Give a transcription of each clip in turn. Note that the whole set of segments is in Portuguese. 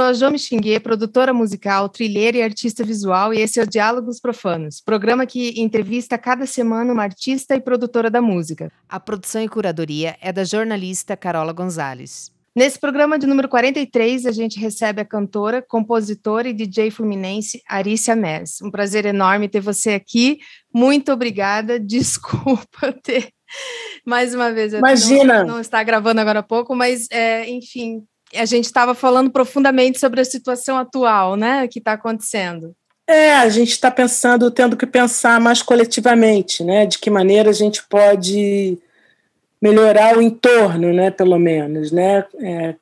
Eu sou a Jo Mixinguê, produtora musical, trilheira e artista visual, e esse é o Diálogos Profanos, programa que entrevista cada semana uma artista e produtora da música. A produção e curadoria é da jornalista Carola Gonzalez. Nesse programa de número 43, a gente recebe a cantora, compositora e DJ fluminense Arícia Mers. Um prazer enorme ter você aqui. Muito obrigada. Desculpa ter mais uma vez. Imagina. Não, não está gravando agora há pouco, mas, é, enfim, a gente estava falando profundamente sobre a situação atual, né, que está acontecendo. É, a gente está pensando, tendo que pensar mais coletivamente, né, de que maneira a gente pode melhorar o entorno, né, pelo menos, né, é,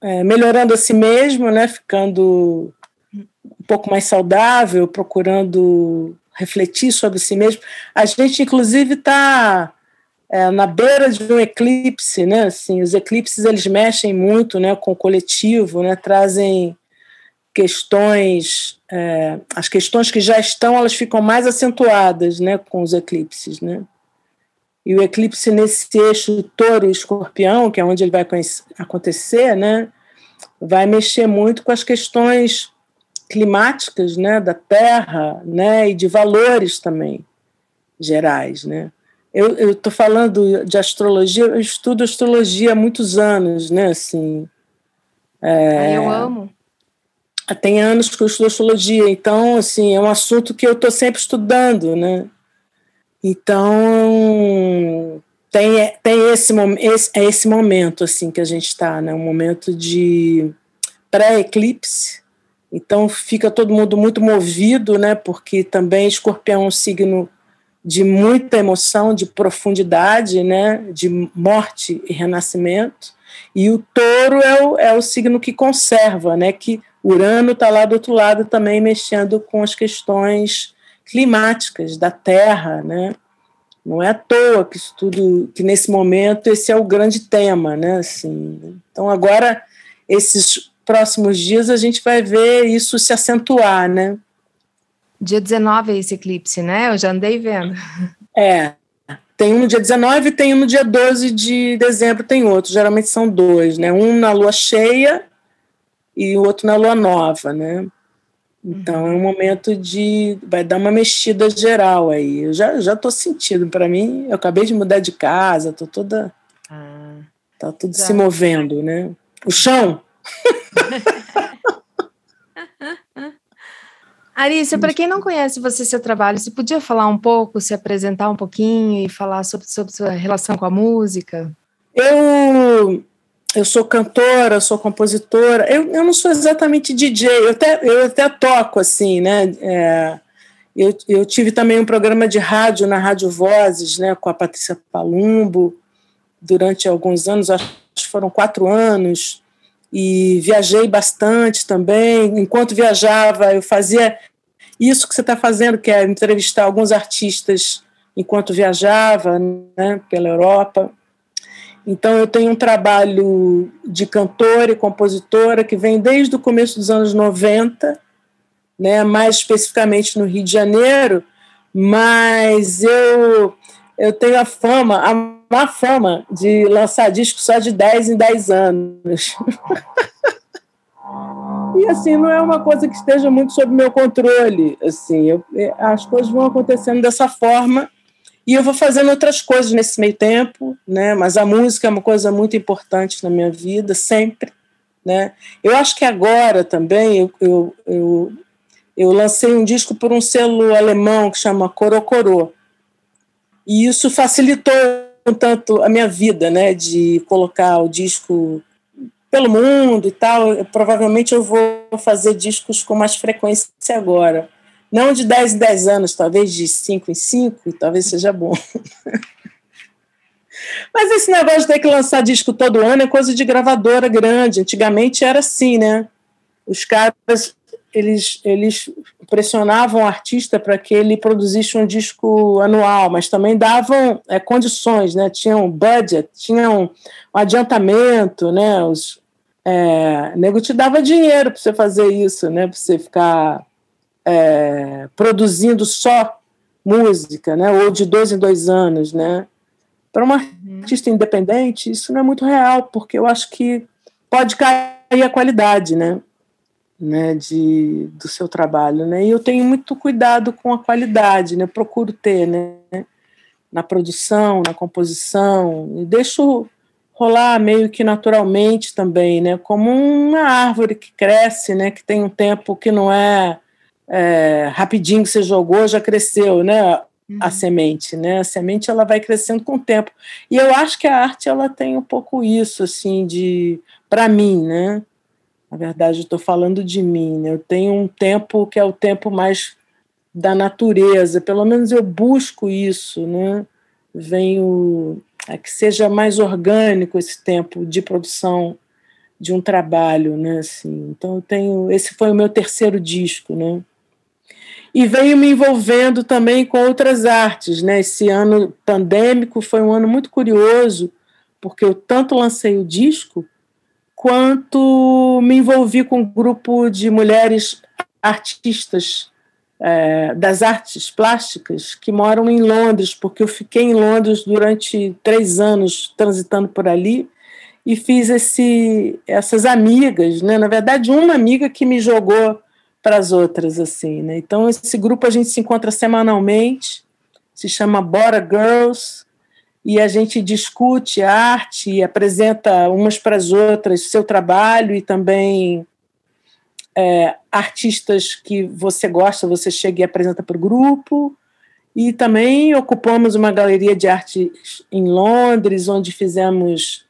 é, melhorando a si mesmo, né, ficando um pouco mais saudável, procurando refletir sobre si mesmo. A gente, inclusive, está é, na beira de um eclipse, né? Assim, os eclipses eles mexem muito, né, com o coletivo, né? Trazem questões, é, as questões que já estão, elas ficam mais acentuadas, né, com os eclipses, né? E o eclipse nesse eixo touro-escorpião, que é onde ele vai acontecer, né, vai mexer muito com as questões climáticas, né, da Terra, né, e de valores também gerais, né? Eu estou falando de astrologia, eu estudo astrologia há muitos anos, né? Assim, é, ah, eu amo. Tem anos que eu estudo astrologia, então, assim, é um assunto que eu estou sempre estudando, né? Então, tem, tem esse, esse, é esse momento, assim, que a gente está, né? Um momento de pré-eclipse, então fica todo mundo muito movido, né? Porque também escorpião é um signo de muita emoção, de profundidade, né, de morte e renascimento. E o touro é o, é o signo que conserva, né, que Urano está lá do outro lado também mexendo com as questões climáticas da Terra, né? Não é à toa que isso tudo, que nesse momento esse é o grande tema, né? Assim, então agora esses próximos dias a gente vai ver isso se acentuar, né? Dia 19 é esse eclipse, né? Eu já andei vendo. É. Tem um no dia 19 e tem um no dia 12 de dezembro, tem outro. Geralmente são dois, né? Um na lua cheia e o outro na lua nova, né? Então é um momento de. vai dar uma mexida geral aí. Eu já, já tô sentindo. Para mim, eu acabei de mudar de casa, tô toda. Ah, tá tudo já. se movendo, né? O chão! Arícia, para quem não conhece você e seu trabalho, você podia falar um pouco, se apresentar um pouquinho e falar sobre, sobre sua relação com a música? Eu, eu sou cantora, sou compositora, eu, eu não sou exatamente DJ, eu até, eu até toco assim, né? É, eu, eu tive também um programa de rádio na Rádio Vozes, né, com a Patrícia Palumbo, durante alguns anos, acho que foram quatro anos e viajei bastante também. Enquanto viajava, eu fazia isso que você está fazendo, que é entrevistar alguns artistas enquanto viajava né, pela Europa. Então, eu tenho um trabalho de cantora e compositora que vem desde o começo dos anos 90, né, mais especificamente no Rio de Janeiro, mas eu, eu tenho a fama, a má fama de lançar disco só de 10 em 10 anos. e assim, não é uma coisa que esteja muito sob meu controle. Assim, eu, é, as coisas vão acontecendo dessa forma e eu vou fazendo outras coisas nesse meio tempo, né? Mas a música é uma coisa muito importante na minha vida, sempre. Né? Eu acho que agora também eu, eu, eu, eu lancei um disco por um selo alemão que chama Corocorô. E isso facilitou tanto a minha vida, né, de colocar o disco pelo mundo e tal. Eu, provavelmente eu vou fazer discos com mais frequência agora. Não de 10 em 10 anos, talvez de 5 em 5, talvez seja bom. Mas esse negócio de ter que lançar disco todo ano é coisa de gravadora grande. Antigamente era assim, né? Os caras eles, eles pressionavam o artista para que ele produzisse um disco anual, mas também davam é, condições, né? tinham budget, tinham um adiantamento, né? Os, é, o nego te dava dinheiro para você fazer isso, né? para você ficar é, produzindo só música, né? ou de dois em dois anos. Né? Para uma uhum. artista independente, isso não é muito real, porque eu acho que pode cair a qualidade, né? Né, de, do seu trabalho, né? E eu tenho muito cuidado com a qualidade, né? procuro ter, né? Na produção, na composição, e deixo rolar meio que naturalmente também, né? Como uma árvore que cresce, né? Que tem um tempo que não é, é rapidinho que você jogou, já cresceu, né? Uhum. A semente, né? A semente ela vai crescendo com o tempo. E eu acho que a arte ela tem um pouco isso, assim, de para mim, né? Na verdade, estou falando de mim. Né? Eu tenho um tempo que é o tempo mais da natureza, pelo menos eu busco isso, né? Venho a que seja mais orgânico esse tempo de produção de um trabalho, né? Assim, então eu tenho, esse foi o meu terceiro disco, né? E venho me envolvendo também com outras artes, né? Esse ano pandêmico foi um ano muito curioso, porque eu tanto lancei o disco quanto me envolvi com um grupo de mulheres artistas é, das artes plásticas que moram em Londres, porque eu fiquei em Londres durante três anos transitando por ali e fiz esse, essas amigas, né? Na verdade, uma amiga que me jogou para as outras, assim, né? Então, esse grupo a gente se encontra semanalmente, se chama Bora Girls, e a gente discute arte e apresenta umas para as outras seu trabalho e também é, artistas que você gosta, você chega e apresenta para o grupo. E também ocupamos uma galeria de arte em Londres, onde fizemos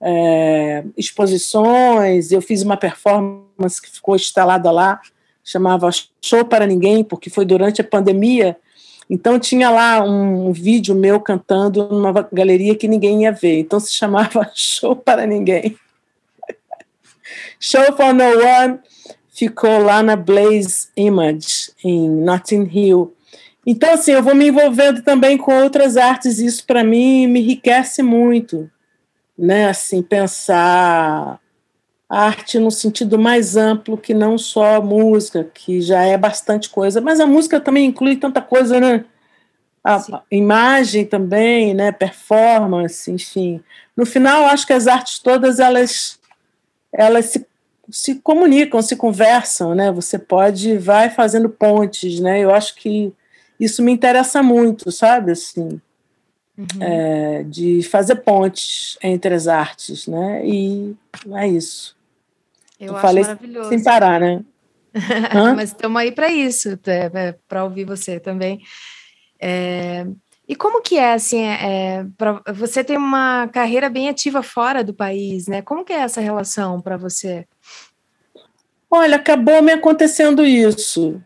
é, exposições. Eu fiz uma performance que ficou instalada lá, chamava Show para Ninguém, porque foi durante a pandemia então tinha lá um vídeo meu cantando numa galeria que ninguém ia ver. Então se chamava Show para Ninguém. Show for No One ficou lá na Blaze Image, em Notting Hill. Então, assim, eu vou me envolvendo também com outras artes, isso para mim me enriquece muito, né? Assim, pensar arte no sentido mais amplo que não só música, que já é bastante coisa, mas a música também inclui tanta coisa, né? A Sim. imagem também, né? Performance, enfim. No final, acho que as artes todas elas elas se, se comunicam, se conversam, né? Você pode vai fazendo pontes, né? Eu acho que isso me interessa muito, sabe? Assim, uhum. é, de fazer pontes entre as artes, né? E é isso. Eu, acho falei maravilhoso. sem parar, né? Mas estamos aí para isso, é, é, para ouvir você também. É, e como que é, assim, é, é pra, você tem uma carreira bem ativa fora do país, né? Como que é essa relação para você? Olha, acabou me acontecendo isso.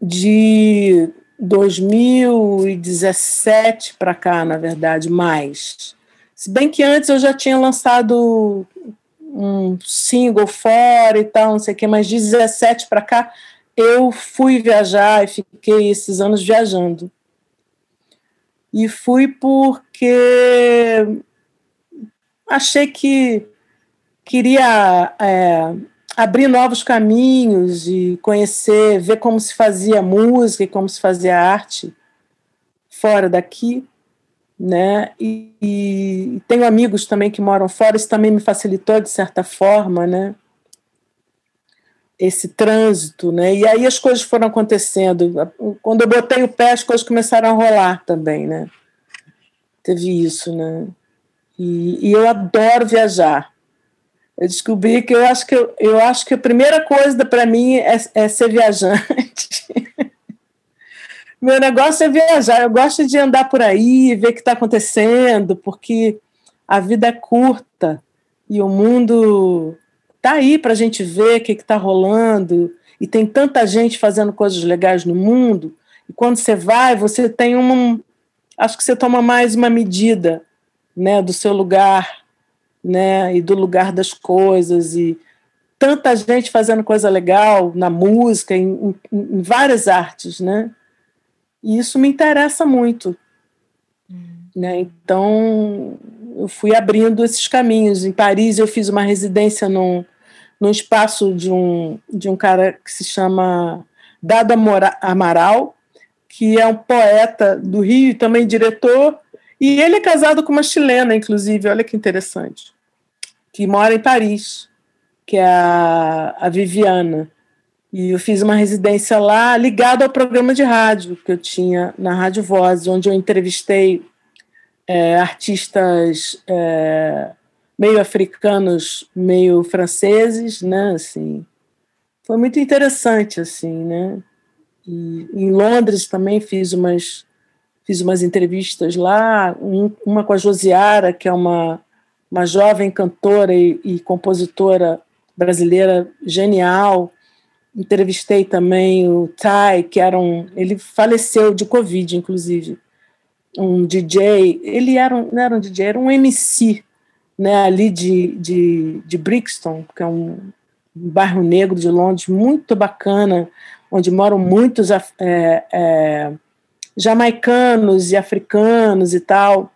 De 2017 para cá, na verdade, mais. Se bem que antes eu já tinha lançado um single fora e tal, não sei o quê, mas de 17 para cá eu fui viajar e fiquei esses anos viajando. E fui porque achei que queria é, abrir novos caminhos e conhecer, ver como se fazia música e como se fazia arte fora daqui né? E, e, tenho amigos também que moram fora, isso também me facilitou de certa forma, né? Esse trânsito, né? E aí as coisas foram acontecendo. Quando eu botei o pé, as coisas começaram a rolar também, né? Teve isso, né? E, e eu adoro viajar. Eu descobri que eu acho que eu, eu acho que a primeira coisa para mim é, é ser viajante. Meu negócio é viajar, eu gosto de andar por aí, ver o que está acontecendo, porque a vida é curta e o mundo está aí para a gente ver o que está rolando, e tem tanta gente fazendo coisas legais no mundo, e quando você vai, você tem um. Acho que você toma mais uma medida né, do seu lugar né, e do lugar das coisas, e tanta gente fazendo coisa legal na música, em, em, em várias artes, né? E isso me interessa muito. Hum. Né? Então, eu fui abrindo esses caminhos. Em Paris, eu fiz uma residência num, num espaço de um, de um cara que se chama Dado Amaral, que é um poeta do Rio e também diretor. E ele é casado com uma chilena, inclusive, olha que interessante, que mora em Paris, que é a, a Viviana. E eu fiz uma residência lá ligada ao programa de rádio que eu tinha na Rádio Voz, onde eu entrevistei é, artistas é, meio africanos, meio franceses, né? Assim, foi muito interessante, assim, né? E em Londres também fiz umas fiz umas entrevistas lá, um, uma com a Josiara, que é uma, uma jovem cantora e, e compositora brasileira genial. Entrevistei também o Tai, que era um. Ele faleceu de Covid, inclusive. Um DJ. Ele era um, não era um DJ, era um MC, né, ali de, de, de Brixton, que é um, um bairro negro de Londres, muito bacana, onde moram muitos é, é, jamaicanos e africanos e tal.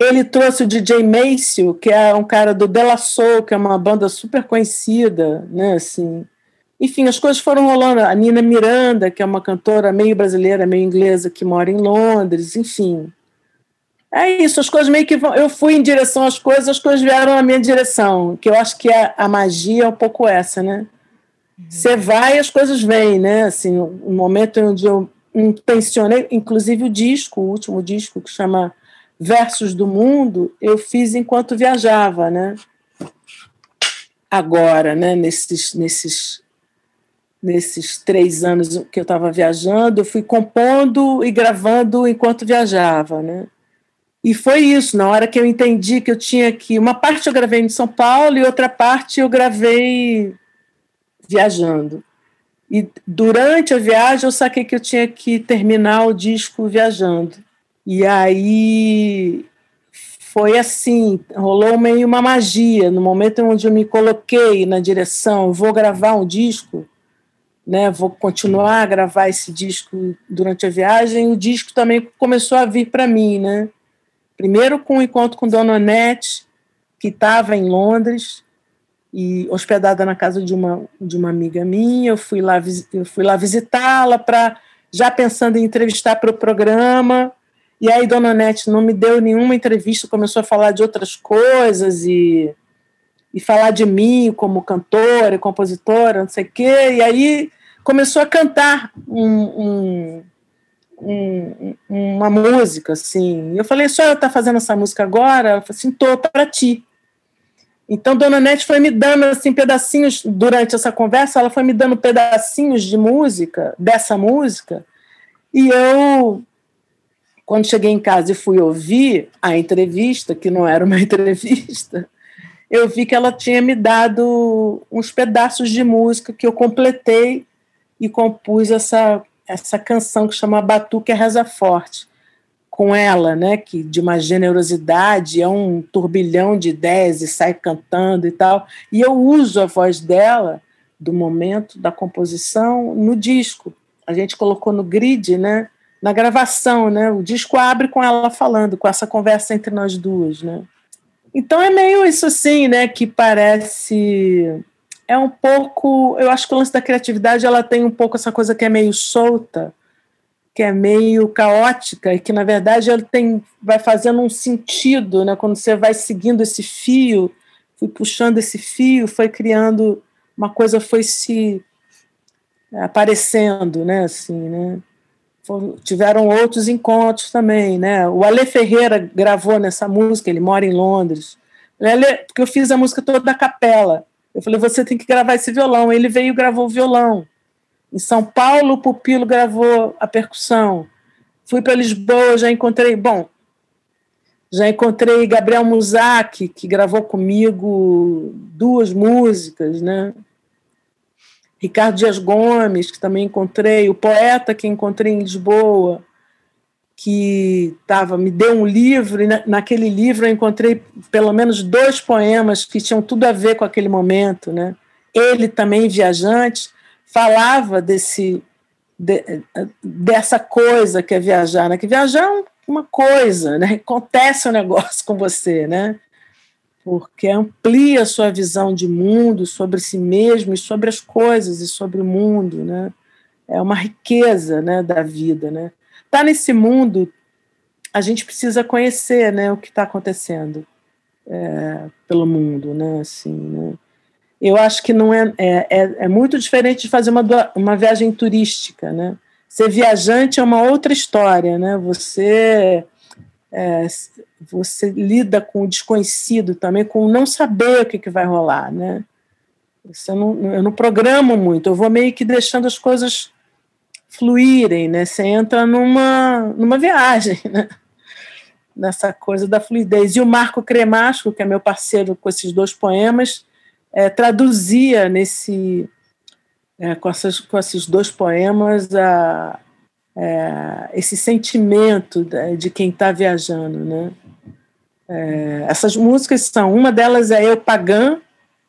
Ele trouxe o DJ Maceo, que é um cara do Della Soul, que é uma banda super conhecida, né, assim. Enfim, as coisas foram rolando. A Nina Miranda, que é uma cantora meio brasileira, meio inglesa, que mora em Londres, enfim. É isso, as coisas meio que vão. Eu fui em direção às coisas, as coisas vieram na minha direção, que eu acho que a, a magia é um pouco essa, né? Uhum. Você vai e as coisas vêm, né? Assim, um momento onde eu intencionei, inclusive o disco, o último disco, que chama Versos do Mundo, eu fiz enquanto viajava, né? Agora, né? Nesses, nesses, nesses três anos que eu estava viajando, eu fui compondo e gravando enquanto viajava, né? E foi isso, na hora que eu entendi que eu tinha que. Uma parte eu gravei em São Paulo e outra parte eu gravei viajando. E durante a viagem eu saquei que eu tinha que terminar o disco viajando. E aí foi assim, rolou meio uma magia. No momento onde eu me coloquei na direção, vou gravar um disco, né, vou continuar a gravar esse disco durante a viagem, o disco também começou a vir para mim, né? Primeiro com o um encontro com Dona Onete, que estava em Londres e hospedada na casa de uma, de uma amiga minha, eu fui lá, eu fui lá visitá-la para já pensando em entrevistar para o programa, e aí Dona Nete não me deu nenhuma entrevista, começou a falar de outras coisas e, e falar de mim como cantora e compositora, não sei o quê. E aí começou a cantar um, um, um, uma música, assim. Eu falei, só eu tá fazendo essa música agora? Ela falou assim, tô para ti. Então, Dona Nete foi me dando assim pedacinhos durante essa conversa, ela foi me dando pedacinhos de música, dessa música, e eu quando cheguei em casa e fui ouvir a entrevista, que não era uma entrevista, eu vi que ela tinha me dado uns pedaços de música que eu completei e compus essa, essa canção que chama Batuque Reza Forte, com ela, né, que de uma generosidade, é um turbilhão de ideias e sai cantando e tal. E eu uso a voz dela, do momento da composição, no disco. A gente colocou no grid, né? na gravação, né? O disco abre com ela falando, com essa conversa entre nós duas, né? Então é meio isso assim, né? Que parece é um pouco, eu acho que o lance da criatividade ela tem um pouco essa coisa que é meio solta, que é meio caótica e que na verdade ela tem vai fazendo um sentido, né? Quando você vai seguindo esse fio, fui puxando esse fio, foi criando uma coisa foi se aparecendo, né? Assim, né? tiveram outros encontros também, né? O Ale Ferreira gravou nessa música, ele mora em Londres. Ele, porque eu fiz a música toda da capela. Eu falei, você tem que gravar esse violão. Ele veio e gravou o violão. Em São Paulo, o Pupilo gravou a percussão. Fui para Lisboa, já encontrei, bom, já encontrei Gabriel Muzak, que gravou comigo duas músicas, né? Ricardo Dias Gomes, que também encontrei, o poeta que encontrei em Lisboa, que tava, me deu um livro, e na, naquele livro eu encontrei pelo menos dois poemas que tinham tudo a ver com aquele momento. Né? Ele também, viajante, falava desse, de, dessa coisa que é viajar, né? que viajar é uma coisa, né? acontece um negócio com você, né? porque amplia a sua visão de mundo sobre si mesmo e sobre as coisas e sobre o mundo, né? É uma riqueza, né, da vida, né? Tá nesse mundo, a gente precisa conhecer, né, o que está acontecendo é, pelo mundo, né? Assim, né? eu acho que não é, é, é, é muito diferente de fazer uma, uma viagem turística, né? Ser viajante é uma outra história, né? Você é, você lida com o desconhecido também, com não saber o que, que vai rolar, né? Você não, eu não programo muito, eu vou meio que deixando as coisas fluírem, né? Você entra numa, numa viagem, né? Nessa coisa da fluidez. E o Marco Cremasco, que é meu parceiro com esses dois poemas, é, traduzia nesse é, com, essas, com esses dois poemas a, é, esse sentimento de, quem está viajando, né? É, essas músicas são uma delas é Eu Pagã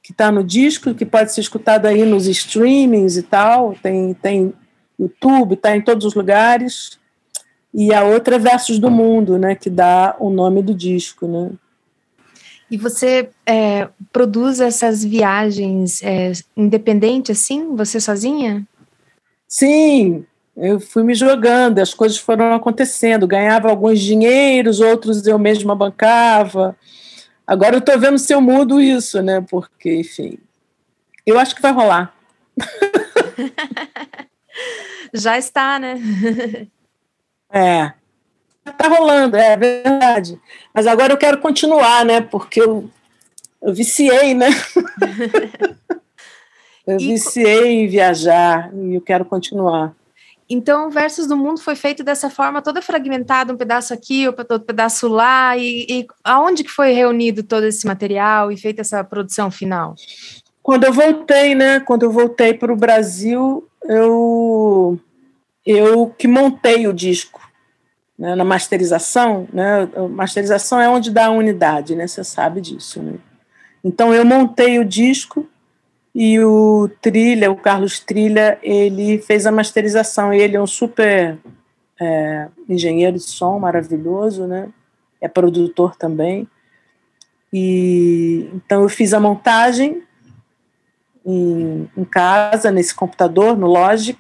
que está no disco que pode ser escutado aí nos streamings e tal tem tem YouTube está em todos os lugares e a outra é Versos do Mundo né que dá o nome do disco né e você é, produz essas viagens é, independente assim, você sozinha? Sim, eu fui me jogando, as coisas foram acontecendo. Ganhava alguns dinheiros, outros eu mesma bancava. Agora eu estou vendo se eu mudo isso, né? Porque, enfim, eu acho que vai rolar. Já está, né? é tá rolando, é verdade. Mas agora eu quero continuar, né? Porque eu, eu viciei, né? eu e... viciei em viajar e eu quero continuar. Então, Versos do Mundo foi feito dessa forma, toda fragmentada, um pedaço aqui, outro pedaço lá, e, e aonde que foi reunido todo esse material e feita essa produção final? Quando eu voltei, né? Quando eu voltei para o Brasil, eu eu que montei o disco né, na masterização, né, masterização é onde dá a unidade, né, você sabe disso. Né? Então eu montei o disco e o Trilha, o Carlos Trilha, ele fez a masterização. Ele é um super é, engenheiro de som maravilhoso, né? É produtor também. E então eu fiz a montagem em, em casa nesse computador no Logic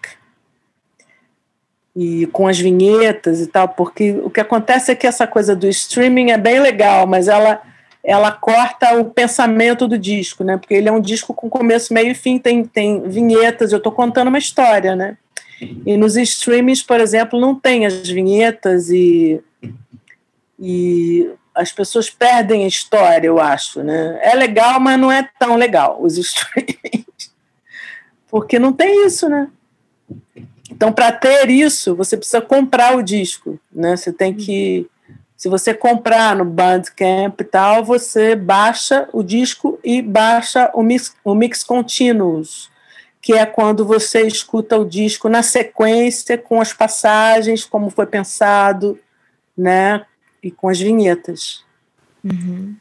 e com as vinhetas e tal, porque o que acontece é que essa coisa do streaming é bem legal, mas ela ela corta o pensamento do disco, né? Porque ele é um disco com começo, meio e fim, tem, tem vinhetas, eu estou contando uma história, né? E nos streamings, por exemplo, não tem as vinhetas e, e as pessoas perdem a história, eu acho, né? É legal, mas não é tão legal os streamings. Porque não tem isso, né? Então, para ter isso, você precisa comprar o disco, né? Você tem que, se você comprar no Bandcamp e tal, você baixa o disco e baixa o mix, o mix continuous, que é quando você escuta o disco na sequência com as passagens, como foi pensado, né? E com as vinhetas. Uhum.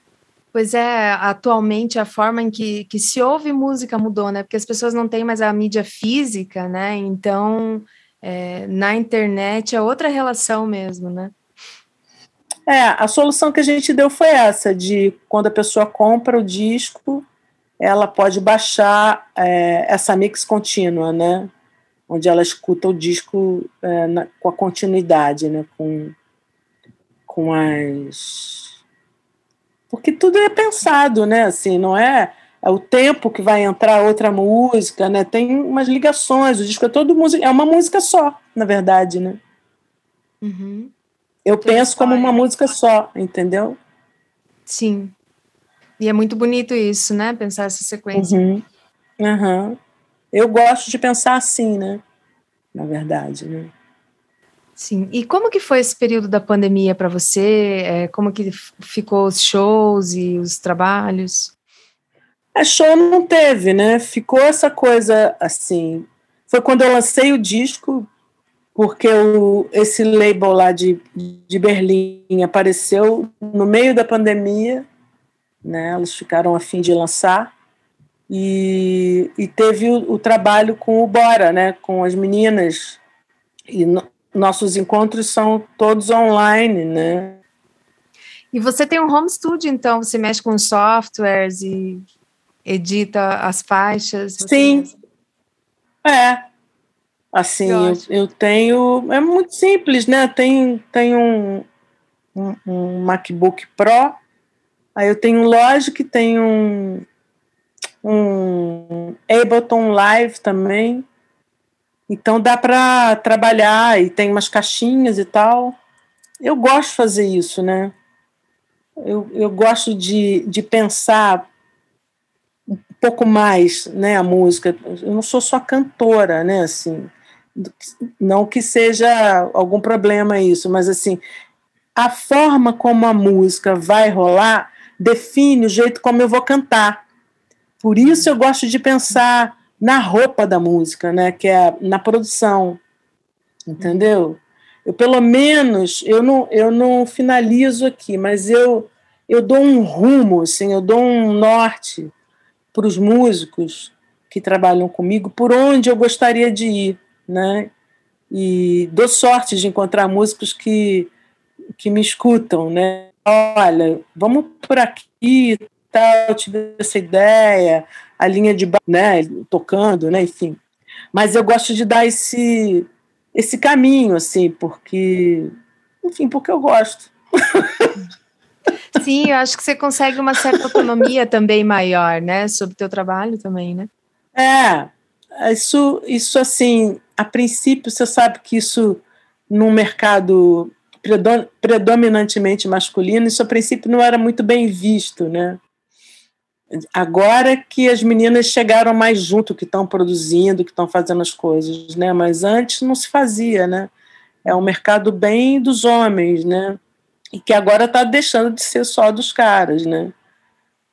Pois é, atualmente a forma em que, que se ouve música mudou, né? Porque as pessoas não têm mais a mídia física, né? Então, é, na internet é outra relação mesmo, né? É, a solução que a gente deu foi essa, de quando a pessoa compra o disco, ela pode baixar é, essa mix contínua, né? Onde ela escuta o disco é, na, com a continuidade, né? Com, com as porque tudo é pensado, né? Assim, não é, é o tempo que vai entrar outra música, né? Tem umas ligações, o disco é todo música, é uma música só, na verdade, né? Uhum. Eu Tudo penso como uma música só, entendeu? Sim. E é muito bonito isso, né? Pensar essa sequência. Uhum. Uhum. Eu gosto de pensar assim, né? Na verdade, né? Sim. E como que foi esse período da pandemia para você? É, como que ficou os shows e os trabalhos? A show não teve, né? Ficou essa coisa assim. Foi quando eu lancei o disco, porque o, esse label lá de, de Berlim apareceu no meio da pandemia, né? Eles ficaram a fim de lançar. E, e teve o, o trabalho com o Bora, né? Com as meninas. E nossos encontros são todos online, né? E você tem um home studio, então você mexe com softwares e edita as faixas? Sim. É. Assim, eu, eu, tenho. É muito simples, né? Tem, tem um, um, um MacBook Pro, aí eu tenho um Logic, tenho um, um Ableton Live também. Então dá para trabalhar e tem umas caixinhas e tal. Eu gosto de fazer isso, né? Eu, eu gosto de, de pensar um pouco mais né, a música. Eu não sou só cantora, né? Assim, não que seja algum problema isso, mas assim, a forma como a música vai rolar define o jeito como eu vou cantar. Por isso eu gosto de pensar na roupa da música, né, que é na produção. Entendeu? Eu pelo menos eu não eu não finalizo aqui, mas eu eu dou um rumo, assim, eu dou um norte para os músicos que trabalham comigo por onde eu gostaria de ir, né? E dou sorte de encontrar músicos que que me escutam, né? Olha, vamos por aqui, tal, eu tive essa ideia, a linha de né, tocando, né, enfim. Mas eu gosto de dar esse esse caminho assim, porque enfim, porque eu gosto. Sim, eu acho que você consegue uma certa autonomia também maior, né, sobre o teu trabalho também, né? É, isso, isso assim, a princípio você sabe que isso num mercado predominantemente masculino, isso a princípio não era muito bem visto, né? Agora que as meninas chegaram mais junto, que estão produzindo, que estão fazendo as coisas, né? Mas antes não se fazia, né? É um mercado bem dos homens, né? E que agora está deixando de ser só dos caras, né?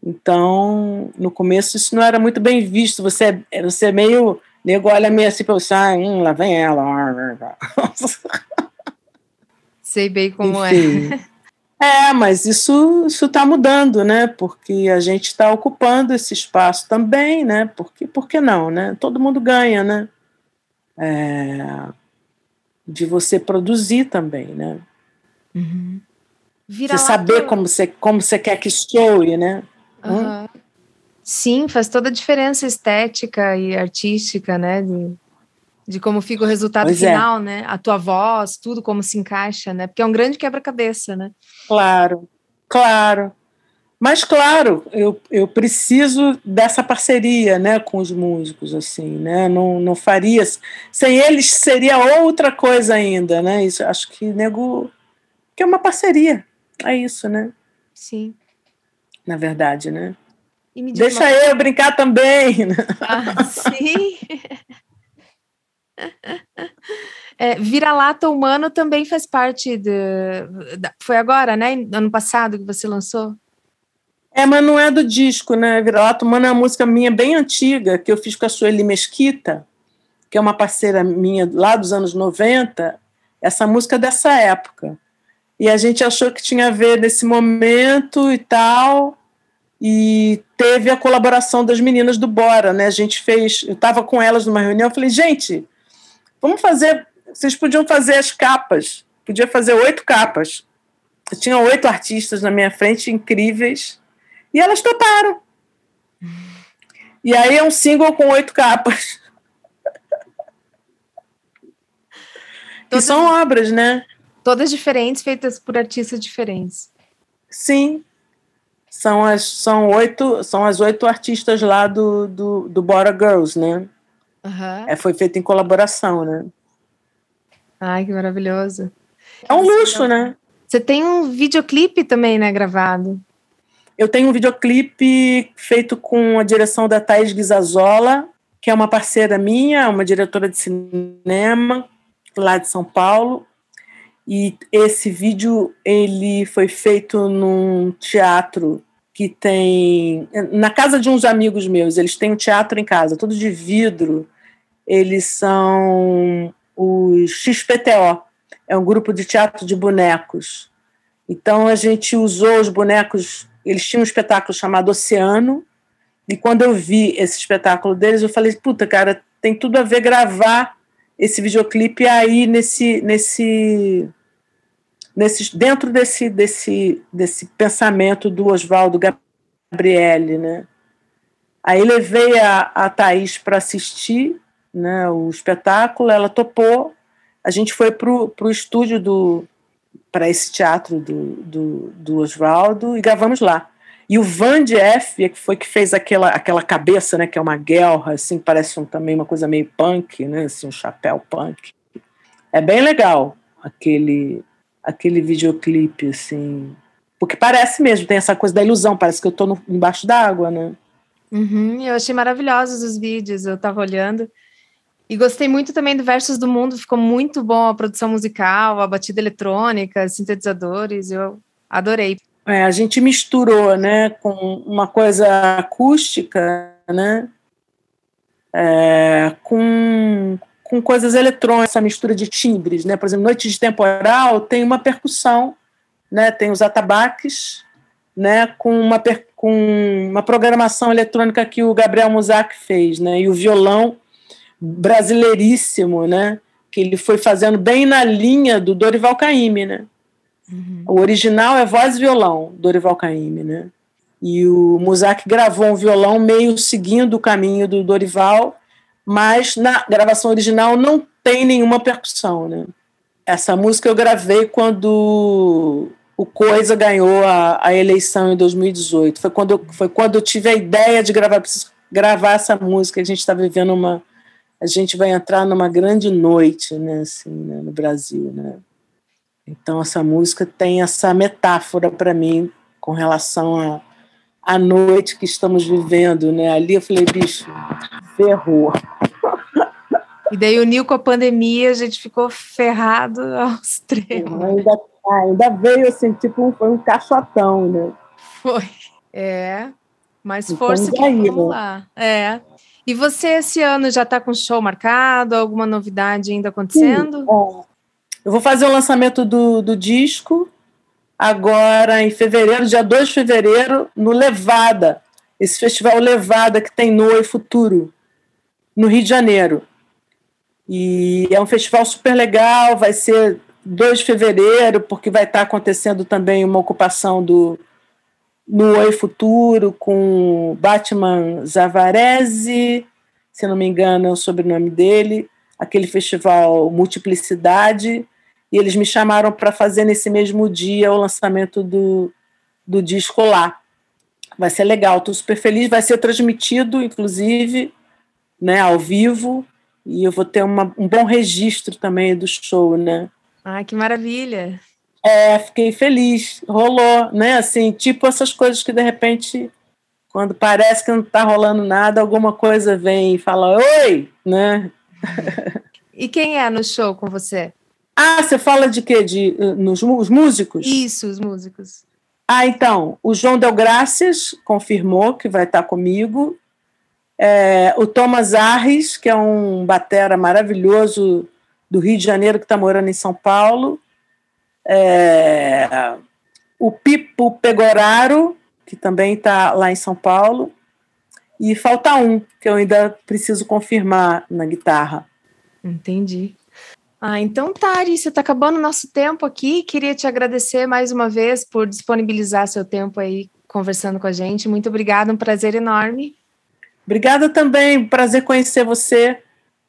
Então, no começo isso não era muito bem visto. Você, é, você é meio. Nego olha meio assim para você, ah, hum, lá vem ela. Sei bem como é. Enfim. é. É, mas isso está mudando, né? Porque a gente está ocupando esse espaço também, né? Porque, por que não, né? Todo mundo ganha, né? É, de você produzir também, né? Uhum. Você saber como você, como você quer que soe, né? Uhum. Hum? Sim, faz toda a diferença estética e artística, né? De de como fica o resultado pois é. final, é. né? A tua voz, tudo como se encaixa, né? Porque é um grande quebra-cabeça, né? Claro, claro. Mas claro, eu, eu preciso dessa parceria, né, com os músicos, assim, né? Não, não faria sem eles seria outra coisa ainda, né? Isso acho que nego que é uma parceria, é isso, né? Sim. Na verdade, né? Deixa uma... eu brincar também. Né? Ah, sim. É, Vira-lata humano também faz parte de, Foi agora, né? Ano passado que você lançou? É, mas não é do disco, né? Vira-lata humano é uma música minha bem antiga, que eu fiz com a Sueli Mesquita, que é uma parceira minha lá dos anos 90. Essa música é dessa época. E a gente achou que tinha a ver nesse momento e tal. E teve a colaboração das meninas do Bora, né? A gente fez. Eu estava com elas numa reunião, eu falei, gente Vamos fazer. Vocês podiam fazer as capas. Podia fazer oito capas. Eu tinha oito artistas na minha frente, incríveis. E elas toparam. E aí é um single com oito capas. que são obras, né? Todas diferentes, feitas por artistas diferentes. Sim. São as, são oito, são as oito artistas lá do, do, do Bora Girls, né? Uhum. É, foi feito em colaboração, né? Ai, que maravilhoso. É um luxo, né? Você tem um videoclipe também, né, gravado? Eu tenho um videoclipe feito com a direção da Thais Guizazola, que é uma parceira minha, uma diretora de cinema lá de São Paulo. E esse vídeo ele foi feito num teatro que tem na casa de uns amigos meus. Eles têm um teatro em casa, todo de vidro eles são os XPTO, é um grupo de teatro de bonecos. Então a gente usou os bonecos, eles tinham um espetáculo chamado Oceano, e quando eu vi esse espetáculo deles, eu falei, puta, cara, tem tudo a ver gravar esse videoclipe aí nesse nesse nesse dentro desse desse desse pensamento do Oswaldo Gabriele, né? Aí levei a, a Thaís para assistir né, o espetáculo, ela topou. A gente foi para o estúdio do para esse teatro do, do, do Oswaldo e gravamos lá. E o Van de F, que foi que fez aquela, aquela cabeça, né, que é uma guerra, assim, parece um, também uma coisa meio punk, né, assim, um chapéu punk. É bem legal aquele aquele videoclipe, assim, porque parece mesmo, tem essa coisa da ilusão, parece que eu estou embaixo d'água, né? Uhum, eu achei maravilhosos os vídeos, eu estava olhando. E gostei muito também do Versos do Mundo, ficou muito bom a produção musical, a batida eletrônica, sintetizadores, eu adorei. É, a gente misturou, né, com uma coisa acústica, né, é, com, com coisas eletrônicas, essa mistura de timbres, né, por exemplo, Noite de Temporal tem uma percussão, né, tem os atabaques, né, com uma, com uma programação eletrônica que o Gabriel Musak fez, né, e o violão brasileiríssimo, né, que ele foi fazendo bem na linha do Dorival Caymmi, né, Uhum. O original é voz e violão, Dorival Caymmi, né? E o Muzak gravou um violão meio seguindo o caminho do Dorival, mas na gravação original não tem nenhuma percussão, né? Essa música eu gravei quando o Coisa ganhou a, a eleição em 2018. Foi quando, eu, foi quando eu tive a ideia de gravar, preciso gravar essa música. A gente está vivendo uma. A gente vai entrar numa grande noite, né, assim, né, no Brasil, né? Então, essa música tem essa metáfora para mim com relação à noite que estamos vivendo. Né? Ali eu falei, bicho, ferrou. E daí uniu com a pandemia, a gente ficou ferrado aos três. Ainda, ainda veio assim, tipo, foi um caixotão, né? Foi. É. Mais então, força que aí, vamos né? lá. É. E você esse ano já está com show marcado? Alguma novidade ainda acontecendo? Sim. Eu vou fazer o lançamento do, do disco agora em fevereiro, dia 2 de fevereiro, no Levada, esse festival Levada que tem no Futuro, no Rio de Janeiro. E é um festival super legal, vai ser 2 de fevereiro, porque vai estar acontecendo também uma ocupação do no Oi Futuro com Batman Zavarese, se não me engano é o sobrenome dele, aquele festival Multiplicidade, e eles me chamaram para fazer nesse mesmo dia o lançamento do, do disco lá. Vai ser legal, estou super feliz. Vai ser transmitido, inclusive, né, ao vivo, e eu vou ter uma, um bom registro também do show, né? Ah, que maravilha! É, fiquei feliz, rolou, né? Assim, tipo essas coisas que de repente, quando parece que não está rolando nada, alguma coisa vem e fala oi, né? E quem é no show com você? Ah, você fala de quê? De, uh, nos, os músicos? Isso, os músicos. Ah, então, o João Del Gracias confirmou que vai estar comigo. É, o Thomas Arres, que é um batera maravilhoso do Rio de Janeiro, que está morando em São Paulo. É, o Pipo Pegoraro, que também está lá em São Paulo. E falta um, que eu ainda preciso confirmar na guitarra. Entendi. Ah, então tá, Arícia, tá acabando o nosso tempo aqui. Queria te agradecer mais uma vez por disponibilizar seu tempo aí conversando com a gente. Muito obrigada, um prazer enorme. Obrigada também, prazer conhecer você,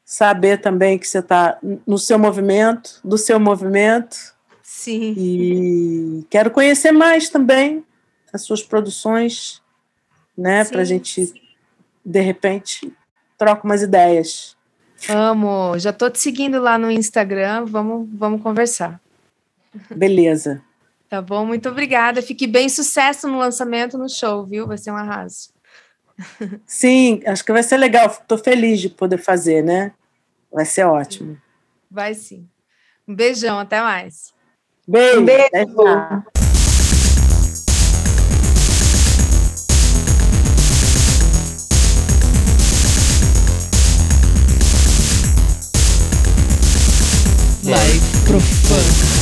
saber também que você está no seu movimento, do seu movimento. Sim. E quero conhecer mais também as suas produções, né, para a gente, sim. de repente, trocar umas ideias. Amo, já tô te seguindo lá no Instagram, vamos, vamos conversar. Beleza. Tá bom, muito obrigada. Fique bem, sucesso no lançamento, no show, viu? Vai ser um arraso. Sim, acho que vai ser legal. Estou feliz de poder fazer, né? Vai ser ótimo. Vai sim. Um beijão, até mais. Beijo. Beijo. Life pro funk.